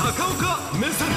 高岡目線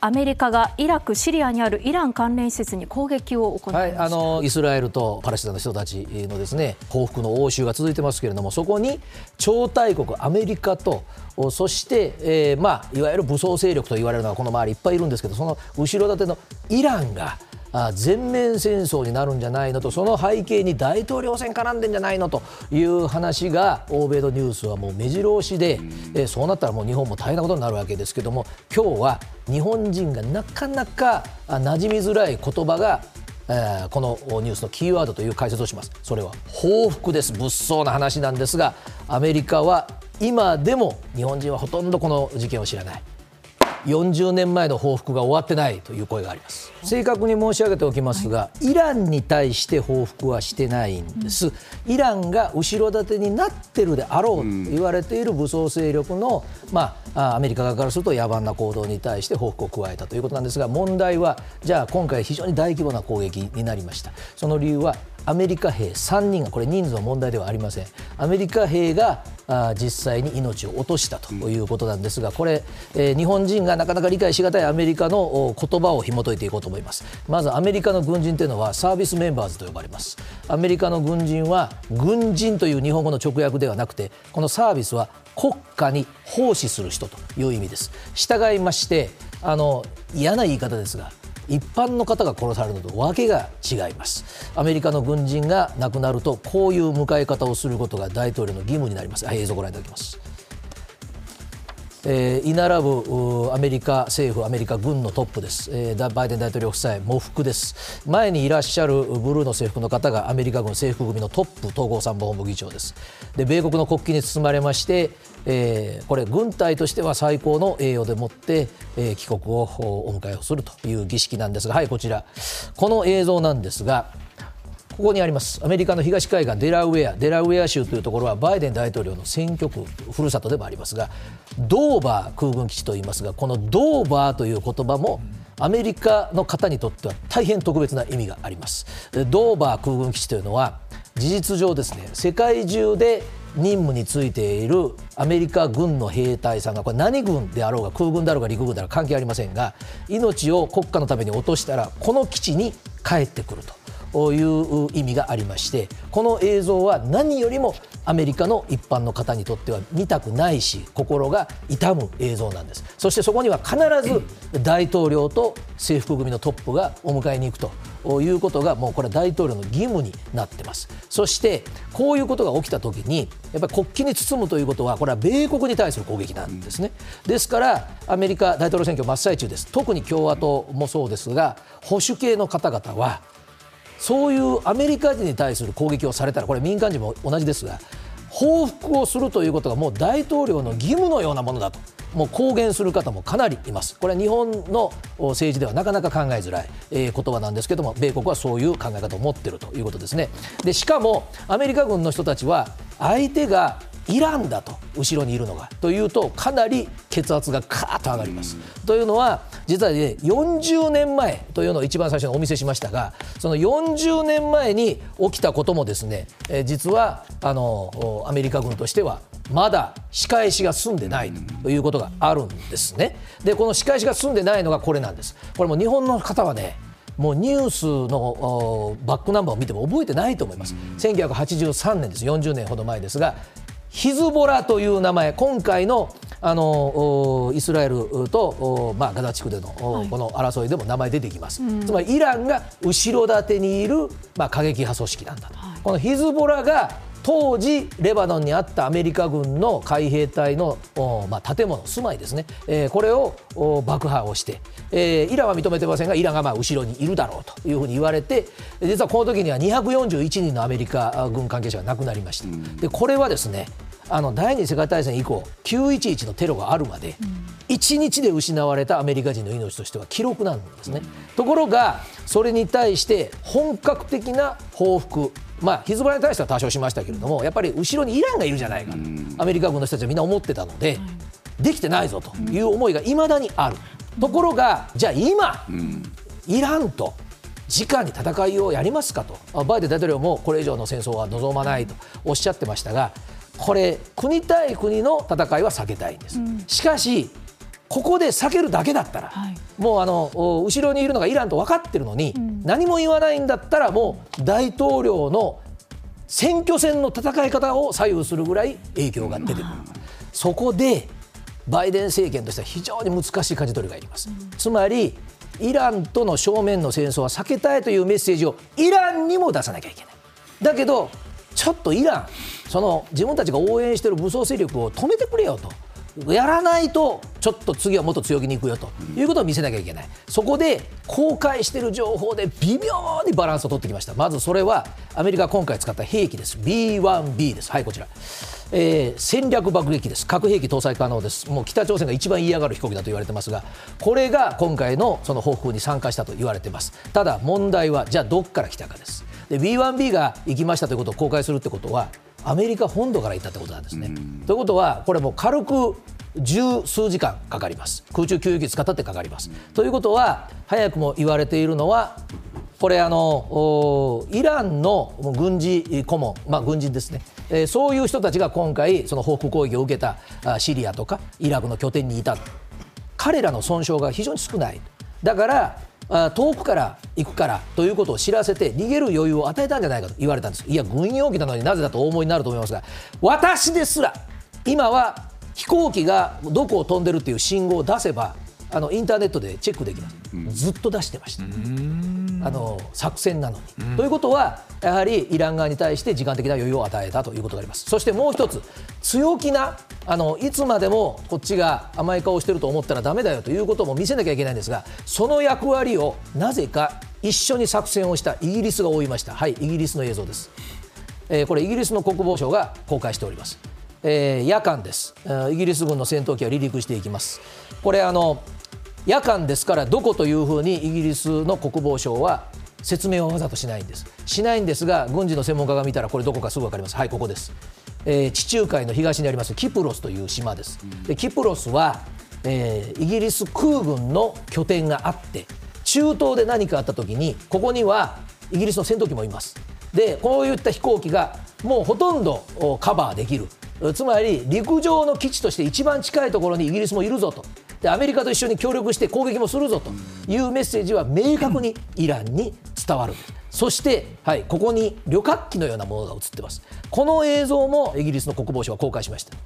アメリカがイラク、シリアにあるイラン関連施設に攻撃を行いまはい、あのイスラエルとパレスチナの人たちのですね報復の応酬が続いてますけれども、そこに超大国アメリカと、そして、えーまあ、いわゆる武装勢力と言われるのはこの周りいっぱいいるんですけど、その後ろ盾のイランが。あ全面戦争になるんじゃないのとその背景に大統領選絡んでんじゃないのという話が欧米のニュースはもう目白押しで、えそうなったらもう日本も大変なことになるわけですけども今日は日本人がなかなか馴染みづらい言葉がえー、このニュースのキーワードという解説をします。それは報復です。物騒な話なんですがアメリカは今でも日本人はほとんどこの事件を知らない。40年前の報復が終わってないという声があります。正確に申し上げておきますが、イランに対して報復はしてないんです、イランが後ろ盾になってるであろうと言われている武装勢力の、まあ、アメリカ側からすると野蛮な行動に対して報復を加えたということなんですが問題はじゃあ今回非常に大規模な攻撃になりました。その理由はアメリカ兵3人がこれ人数の問題ではありません。アメリカ兵が実際に命を落としたということなんですがこれ、えー、日本人がなかなか理解しがたいアメリカの言葉を紐解いていこうと思います。まずアメリカの軍人というのはサービスメンバーズと呼ばれます。アメリカの軍人は軍人という日本語の直訳ではなくてこのサービスは国家に奉仕する人という意味です。従いましてあの嫌な言い方ですが一般の方が殺されるのと訳が違います。アメリカの軍人が亡くなるとこういう迎え方をすることが大統領の義務になります、映像をご覧いただきます。えー、居並ぶアメリカ政府、アメリカ軍のトップです、えー、バイデン大統領夫妻、喪服です、前にいらっしゃるブルーの制服の方がアメリカ軍制服組のトップ統合参謀本部議長です、で米国の国旗に包まれまして、えー、これ、軍隊としては最高の栄誉でもって、えー、帰国をお迎えをするという儀式なんですが、はい、こちら、この映像なんですが、ここにあります。アメリカの東海岸デラウェア。デラウェア州というところはバイデン大統領の選挙区ふるさとでもありますがドーバー空軍基地と言いますがこのドーバーという言葉もアメリカの方にとっては大変特別な意味があります。ドーバー空軍基地というのは事実上ですね世界中で任務についているアメリカ軍の兵隊さんがこれ何軍であろうが空軍であろうが陸軍であろうが関係ありませんが命を国家のために落としたらこの基地に帰ってくると。という意味がありましてこの映像は何よりもアメリカの一般の方にとっては見たくないし心が痛む映像なんです。そしてそこには必ず大統領と制服組のトップがお迎えに行くということがもうこれは大統領の義務になってます。そしてこういうことが起きたときにやっぱり国旗に包むということはこれは米国に対する攻撃なんですね。ですからアメリカ大統領選挙真っ最中です。特に共和党もそうですが保守系の方々はそういうアメリカ人に対する攻撃をされたらこれ民間人も同じですが報復をするということがもう大統領の義務のようなものだともう公言する方もかなりいます、これは日本の政治ではなかなか考えづらい、えー、言葉なんですけども、米国はそういう考え方を持っているということですね。でしかもアメリカ軍の人たちは相手がイランだと後ろにいるのがというとかなり血圧がカーッと上がります。というのは実は、ね、40年前というのを一番最初にお見せしましたがその40年前に起きたこともですね、え実はあのアメリカ軍としてはまだ仕返しが済んでないということがあるんですね。でこの仕返しが済んでないのがこれなんです。これも日本の方はねもうニュースのバックナンバーを見ても覚えてないと思います、1983年です、40年ほど前ですが、ヒズボラという名前、今回のあのイスラエルと、まあ、ガザ地区での、はい、この争いでも名前出てきます、うん、つまりイランが後ろ盾にいる、まあ、過激派組織なんだと、はい、このヒズボラが当時、レバノンにあったアメリカ軍の海兵隊の、まあ、建物、住まいですね、えー、これを爆破をして、えー、イランは認めてませんが、イランがまあ後ろにいるだろうというふうに言われて、実はこの時には241人のアメリカ軍関係者が亡くなりました。でこれはですねあの第二次世界大戦以降911のテロがあるまで、1日で失われたアメリカ人の命としては記録なんですね、ところがそれに対して本格的な報復まあ、ヒズボラに対しては多少しましたけれども、やっぱり後ろにイランがいるじゃないかと、アメリカ軍の人たちはみんな思ってたので、できてないぞという思いがいまだにある、ところが、じゃあ今、イランと直に戦いをやりますかと、バイデン大統領もこれ以上の戦争は望まないとおっしゃってましたが、これ国対国の戦いは避けたいんです、しかしここで避けるだけだったら、はい、もうあの後ろにいるのがイランと分かってるのに、うん、何も言わないんだったらもう大統領の選挙戦の戦い方を左右するぐらい影響が出てくる、そこでバイデン政権としては非常に難しい舵取りがいります、うん、つまりイランとの正面の戦争は避けたいというメッセージをイランにも出さなきゃいけない。だけどちょっとイランその自分たちが応援している武装勢力を止めてくれよと。やらないとちょっと次はもっと強気にいくよと。いうことを見せなきゃいけない、そこで公開している情報で微妙にバランスを取ってきました、まずそれはアメリカ今回使った兵器です、B1B です、はい、こちら、えー、戦略爆撃です、核兵器搭載可能です、もう北朝鮮が一番嫌がる飛行機だと言われてますが、これが今回のその報復に参加したと言われてます、ただ問題は、じゃあどこから来たかです。で B1B が行きましたということを公開するってことはアメリカ本土から行ったってことなんですね。ということはこれも軽く十数時間かかります。空中給油機使ったってかかります。ということは早くも言われているのはこれあのイランの軍事顧問、まあ、軍人ですね、えー、そういう人たちが今回その報復攻撃を受けたシリアとかイラクの拠点にいた。彼らの損傷が非常に少ない。だから遠くから行くからということを知らせて逃げる余裕を与えたんじゃないかと言われたんです。いや軍用機なのになぜだとお思いになると思いますが私ですら今は飛行機がどこを飛んでるっていう信号を出せばあのインターネットでチェックできます、うん、ずっと出してました、あの作戦なのに。ということは、やはりイラン側に対して時間的な余裕を与えたということがあります。そしてもう一つ、強気なあのいつまでもこっちが甘い顔してると思ったらだめだよということも見せなきゃいけないんですが、その役割をなぜか一緒に作戦をしたイギリスが追いました、はい、イギリスの映像です。えー、これ、イギリスの国防省が公開しております。えー、夜間です、イギリス軍の戦闘機は離陸していきます。これあの夜間ですからどこというふうにイギリスの国防省は説明をわざとしないんです。しないんですが軍事の専門家が見たらこれどこかすぐ分かります。はいここです、えー、地中海の東にありますキプロスという島です。でキプロスは、えー、イギリス空軍の拠点があって中東で何かあった時にここにはイギリスの戦闘機もいます。でこういった飛行機がもうほとんどカバーできる。つまり陸上の基地として一番近いところにイギリスもいるぞと。でアメリカと一緒に協力して攻撃もするぞというメッセージは明確にイランに伝わるそして、はい、ここに旅客機のようなものが映ってます。この映像もイギリスの国防省は公開しました。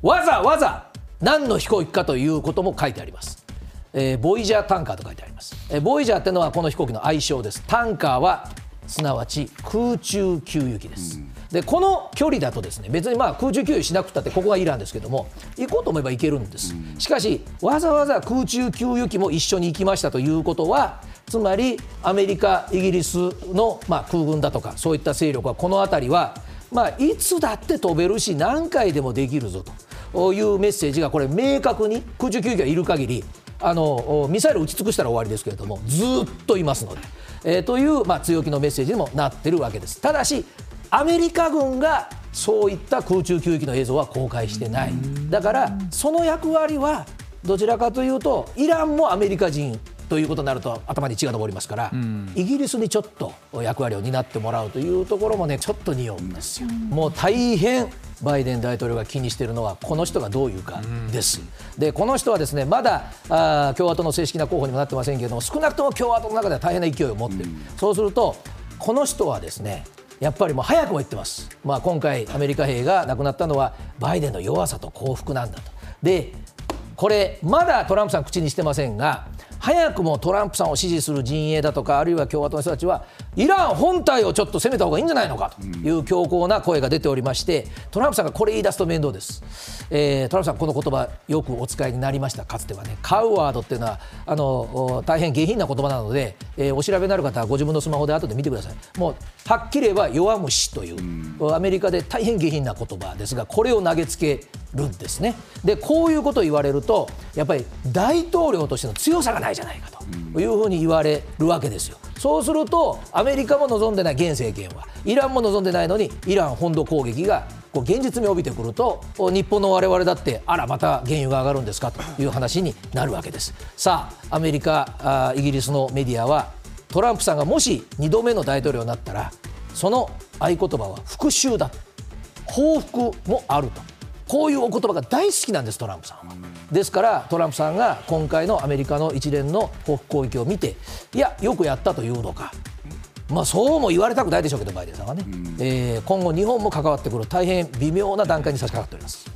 わざわざ何の飛行機かということも書いてあります。えー、ボイジャータンカーと書いてあります、えー、ボイジャーっていうのはこの飛行機の愛称です。タンカーはすなわち空中給油機です、うんでこの距離だとですね別にまあ空中給油しなくたってここがイランですけども行こうと思えば行けるんです、しかしわざわざ空中給油機も一緒に行きましたということはつまりアメリカイギリスのまあ空軍だとかそういった勢力はこの辺りはまあいつだって飛べるし何回でもできるぞというメッセージがこれ明確に空中給油機がいる限りあのミサイル撃ち尽くしたら終わりですけれどもずっといますので、えー、という、まあ、強気のメッセージにもなってるわけです。ただしアメリカ軍がそういった空中給油機の映像は公開してない、だからその役割はどちらかというと、イランもアメリカ人ということになると頭に血が上りますから、イギリスにちょっと役割を担ってもらうというところもね、ちょっと匂うんですよ。もう大変バイデン大統領が気にしているのは、この人がどういうかです。で、この人はですねまだあ共和党の正式な候補にもなってませんけれども、少なくとも共和党の中では大変な勢いを持っている、そうすると、この人はですねやっぱりもう早くも言ってます、まあ、今回、アメリカ兵が亡くなったのはバイデンの弱さと幸福なんだと。でこれまだトランプさん口にしてませんが早くもトランプさんを支持する陣営だとかあるいは共和党の人たちはイラン本体をちょっと攻めた方がいいんじゃないのかという強硬な声が出ておりましてトランプさんがこれ言い出すと面倒です、えー、トランプさんこの言葉よくお使いになりました。かつてはねカウワードっていうのはあの大変下品な言葉なので、えー、お調べになる方はご自分のスマホで後で見てください。もうはっきり言えば弱虫というアメリカで大変下品な言葉ですがこれを投げつけるんですね。でこういうことを言われるとやっぱり大統領としての強さがないじゃないかというふうに言われるわけですよ。そうするとアメリカも望んでない現政権はイランも望んでないのにイラン本土攻撃がこう現実味を帯びてくると日本の我々だってあらまた原油が上がるんですかという話になるわけです。さあアメリカイギリスのメディアはトランプさんがもし2度目の大統領になったらその合言葉は復讐だ報復もあると。こういうお言葉が大好きなんです、トランプさんは。ですから、トランプさんが今回のアメリカの一連の報復攻撃を見て、いや、よくやったというのか、まあ、そうも言われたくないでしょうけど、バイデンさんはね、えー今後、日本も関わってくる、大変微妙な段階に差し掛かっております。